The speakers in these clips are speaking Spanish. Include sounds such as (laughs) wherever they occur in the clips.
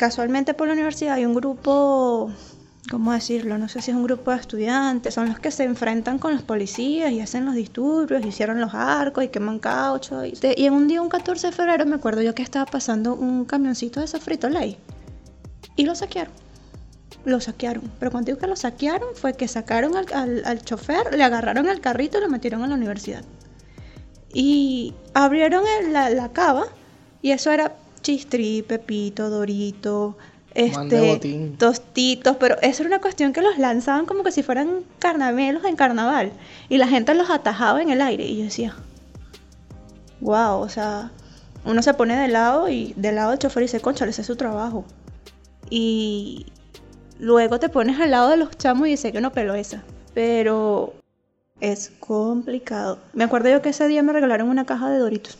casualmente por la universidad hay un grupo, ¿cómo decirlo? No sé si es un grupo de estudiantes, son los que se enfrentan con los policías y hacen los disturbios, hicieron los arcos y queman caucho. Y, en un día, un 14 de febrero, me acuerdo yo que estaba pasando un camioncito de sofrito ley y lo saquearon. Lo saquearon. Pero cuando digo que lo saquearon fue que sacaron al, al, al chofer, le agarraron el carrito y lo metieron a la universidad. Y abrieron la, la cava y eso era chistri, pepito, dorito, este, tostitos, pero eso era una cuestión que los lanzaban como que si fueran carnamelos en carnaval y la gente los atajaba en el aire y yo decía, wow, o sea, uno se pone de lado y del lado del chofer y dice, concha, ese es su trabajo. Y luego te pones al lado de los chamos y dices que no peló esa, pero es complicado. Me acuerdo yo que ese día me regalaron una caja de Doritos.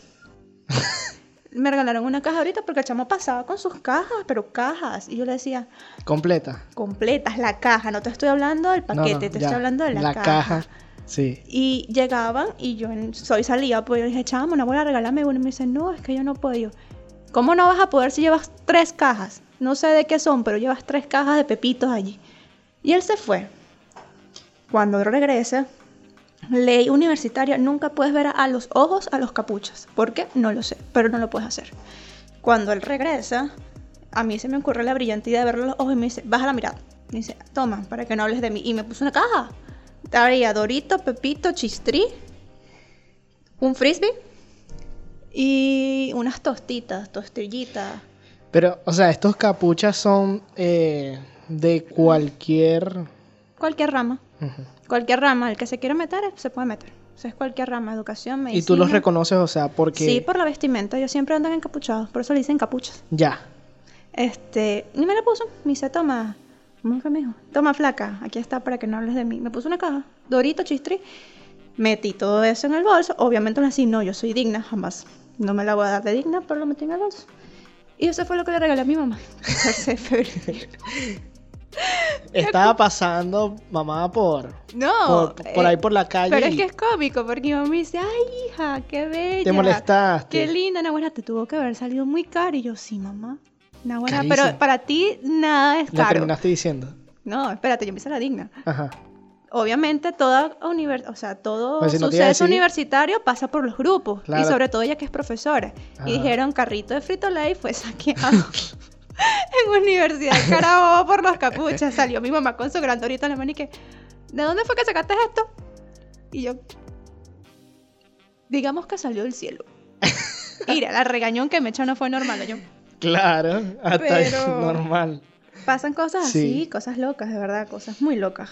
(laughs) me regalaron una caja ahorita porque el chamo pasaba con sus cajas, pero cajas. Y yo le decía, Completa. completas la caja, no te estoy hablando del paquete, no, te ya. estoy hablando de la, caja. Sí. Y llegaban y yo soy salía, pues yo dije, chamo, no voy a regalarme uno. Y me dice, no, es que yo no puedo. ¿cómo no vas a poder si llevas tres cajas? No sé de qué son, pero llevas tres cajas de pepitos allí. Y él se fue. Cuando regresa, ley universitaria, nunca puedes ver a los ojos a los capuchas. ¿Por qué? No lo sé, pero no lo puedes hacer. Cuando él regresa, a mí se me ocurre la brillante idea de verle los ojos y me dice, baja la mirada. Me dice, toma, para que no hables de mí. Y me puso una caja. Traía Dorito, Pepito, Chistrí, un frisbee y unas tostitas, tostillitas. Pero, o sea, estos capuchas son eh, de cualquier... Cualquier rama. Ujú. Cualquier rama. El que se quiera meter, se puede meter. O sea, es cualquier rama. Educación, medicina. Y tú los reconoces, o sea, porque... Sí, por la vestimenta. Ellos siempre andan encapuchados. Por eso le dicen capuchas. Ya. Este, y me la puso. Me dice, toma. ¿Cómo fue, mijo? Toma, flaca. Aquí está para que no hables de mí. Me puso una caja. Dorito, chistri. Metí todo eso en el bolso. Obviamente, así, no, yo soy digna. Jamás. No me la voy a dar de digna, pero lo metí en el bolso. Y eso fue lo que le regalé a mi mamá. (laughs) 14 de febrero. (laughs) Estaba pasando mamá por... No. por, por ahí eh, por la calle Pero es que es cómico porque mi mamá me dice, ay, hija, qué bella. te molestaste. Qué linda, Nahuara, te tuvo que haber salido muy caro. Y yo, sí, mamá. Nahuara, pero para ti nada es caro. terminaste diciendo. No, espérate, yo me hice la digna. Ajá. Obviamente, toda univers o sea, todo Pues si no suceso universitario pasa por los grupos. Claro. Y sobre todo ella que es profesora. Ajá. Y dijeron, carrito de Frito Lay fue saqueado. (laughs) (laughs) en Universidad de Carabobo por los capuchas. Salió mi mamá con su gran dorito en la mano y que, ¿de dónde fue que sacaste esto? Y yo, digamos que salió del cielo. (laughs) Mira, la regañón que me echó no fue normal. Yo, Claro, hasta Pero- normal. pasan cosas Sí. así, cosas locas, de verdad, cosas muy locas.